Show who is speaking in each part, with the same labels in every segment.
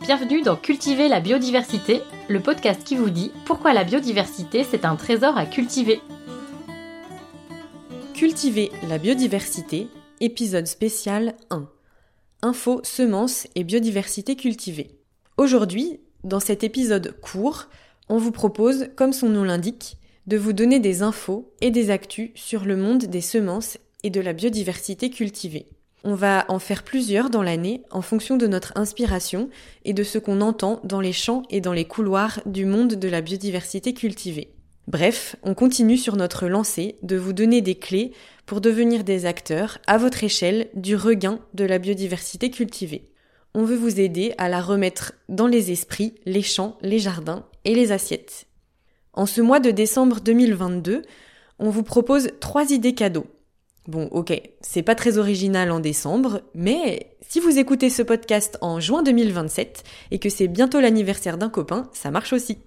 Speaker 1: Bienvenue dans Cultiver la biodiversité, le podcast qui vous dit pourquoi la biodiversité c'est un trésor à cultiver.
Speaker 2: Cultiver la biodiversité, épisode spécial 1. Info, semences et biodiversité cultivée. Aujourd'hui, dans cet épisode court, on vous propose, comme son nom l'indique, de vous donner des infos et des actus sur le monde des semences et de la biodiversité cultivée. On va en faire plusieurs dans l'année en fonction de notre inspiration et de ce qu'on entend dans les champs et dans les couloirs du monde de la biodiversité cultivée. Bref, on continue sur notre lancée de vous donner des clés pour devenir des acteurs à votre échelle du regain de la biodiversité cultivée. On veut vous aider à la remettre dans les esprits, les champs, les jardins et les assiettes. En ce mois de décembre 2022, on vous propose trois idées cadeaux Bon, ok, c'est pas très original en décembre, mais si vous écoutez ce podcast en juin 2027 et que c'est bientôt l'anniversaire d'un copain, ça marche aussi.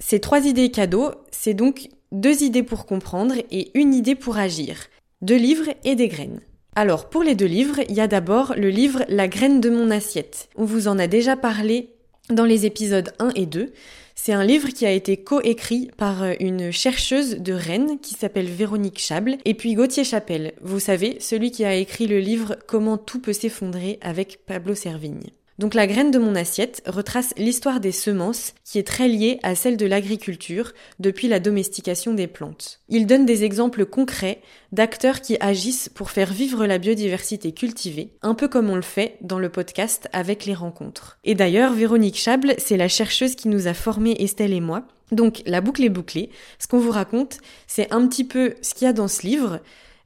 Speaker 2: Ces trois idées cadeaux, c'est donc deux idées pour comprendre et une idée pour agir. Deux livres et des graines. Alors, pour les deux livres, il y a d'abord le livre La graine de mon assiette. On vous en a déjà parlé dans les épisodes 1 et 2. C'est un livre qui a été coécrit par euh, une chercheuse de Rennes qui s'appelle Véronique Chable et puis Gauthier Chapelle, vous savez, celui qui a écrit le livre Comment tout peut s'effondrer avec Pablo Servigne. Donc la graine de mon assiette retrace l'histoire des semences qui est très liée à celle de l'agriculture depuis la domestication des plantes. Il donne des exemples concrets d'acteurs qui agissent pour faire vivre la biodiversité cultivée, un peu comme on le fait dans le podcast avec les rencontres. Et d'ailleurs, Véronique Chable, c'est la chercheuse qui nous a formés Estelle et moi. Donc la boucle est bouclée. Ce qu'on vous raconte, c'est un petit peu ce qu'il y a dans ce livre,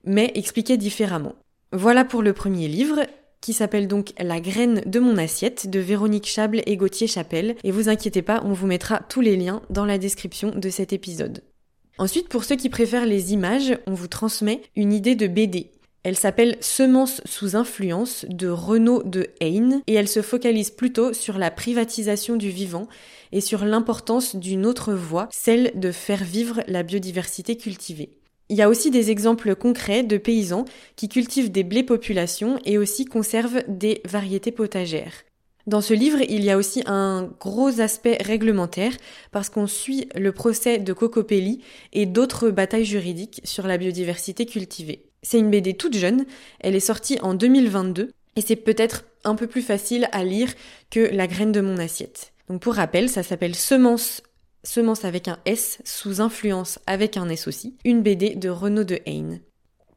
Speaker 2: mais expliqué différemment. Voilà pour le premier livre qui s'appelle donc La graine de mon assiette de Véronique Chable et Gauthier Chapelle. Et vous inquiétez pas, on vous mettra tous les liens dans la description de cet épisode. Ensuite, pour ceux qui préfèrent les images, on vous transmet une idée de BD. Elle s'appelle Semences sous influence de Renaud de Haine et elle se focalise plutôt sur la privatisation du vivant et sur l'importance d'une autre voie, celle de faire vivre la biodiversité cultivée. Il y a aussi des exemples concrets de paysans qui cultivent des blés populations et aussi conservent des variétés potagères. Dans ce livre, il y a aussi un gros aspect réglementaire parce qu'on suit le procès de Cocopelli et d'autres batailles juridiques sur la biodiversité cultivée. C'est une BD toute jeune, elle est sortie en 2022 et c'est peut-être un peu plus facile à lire que La graine de mon assiette. Donc pour rappel, ça s'appelle Semence Semence avec un S, sous influence avec un S aussi, une BD de Renaud de Haine.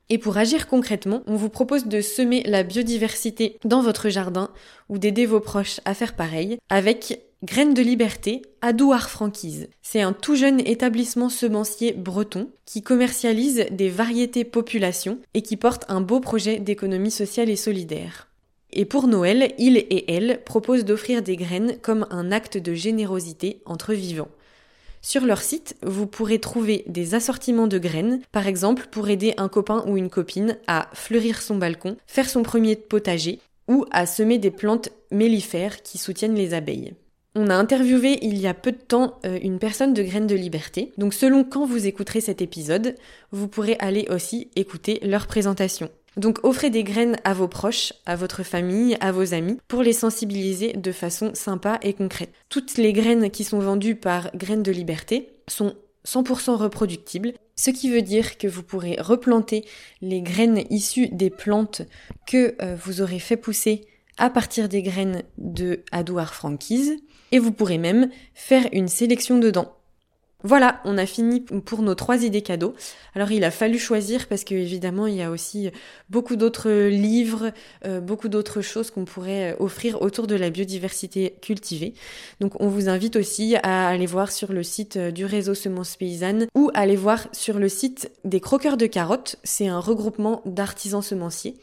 Speaker 2: Et pour agir concrètement, on vous propose de semer la biodiversité dans votre jardin ou d'aider vos proches à faire pareil avec Graines de Liberté à Douar Franquise. C'est un tout jeune établissement semencier breton qui commercialise des variétés population et qui porte un beau projet d'économie sociale et solidaire. Et pour Noël, il et elle proposent d'offrir des graines comme un acte de générosité entre vivants. Sur leur site, vous pourrez trouver des assortiments de graines, par exemple pour aider un copain ou une copine à fleurir son balcon, faire son premier potager ou à semer des plantes mellifères qui soutiennent les abeilles. On a interviewé il y a peu de temps euh, une personne de Graines de Liberté, donc selon quand vous écouterez cet épisode, vous pourrez aller aussi écouter leur présentation. Donc offrez des graines à vos proches, à votre famille, à vos amis, pour les sensibiliser de façon sympa et concrète. Toutes les graines qui sont vendues par Graines de Liberté sont 100% reproductibles, ce qui veut dire que vous pourrez replanter les graines issues des plantes que euh, vous aurez fait pousser à partir des graines de Adouar Franquise, et vous pourrez même faire une sélection dedans. Voilà, on a fini pour nos trois idées cadeaux. Alors il a fallu choisir parce que évidemment il y a aussi beaucoup d'autres livres, euh, beaucoup d'autres choses qu'on pourrait offrir autour de la biodiversité cultivée. Donc on vous invite aussi à aller voir sur le site euh, du réseau Semences Paysannes ou aller voir sur le site des Croqueurs de Carottes. C'est un regroupement d'artisans semenciers.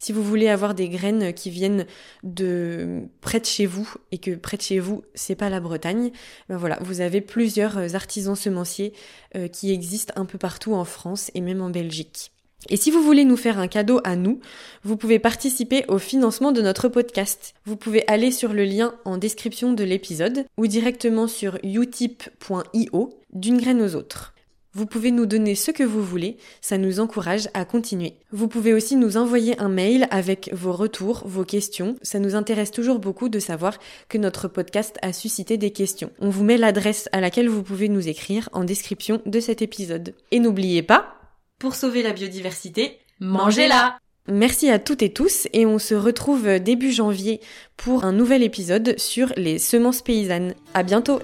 Speaker 2: Si vous voulez avoir des graines qui viennent de près de chez vous et que près de chez vous, c'est pas la Bretagne, ben voilà, vous avez plusieurs euh, artisans semenciers euh, qui existent un peu partout en France et même en Belgique. Et si vous voulez nous faire un cadeau à nous, vous pouvez participer au financement de notre podcast. Vous pouvez aller sur le lien en description de l'épisode ou directement sur utip.io d'une graine aux autres. Vous pouvez nous donner ce que vous voulez, ça nous encourage à continuer. Vous pouvez aussi nous envoyer un mail avec vos retours, vos questions. Ça nous intéresse toujours beaucoup de savoir que notre podcast a suscité des questions. On vous met l'adresse à laquelle vous pouvez nous écrire en description de cet épisode. Et n'oubliez pas, pour sauver la biodiversité,
Speaker 1: Mangez-la
Speaker 2: Merci à toutes et tous et on se retrouve début janvier pour un nouvel épisode sur les semences paysannes. À bientôt!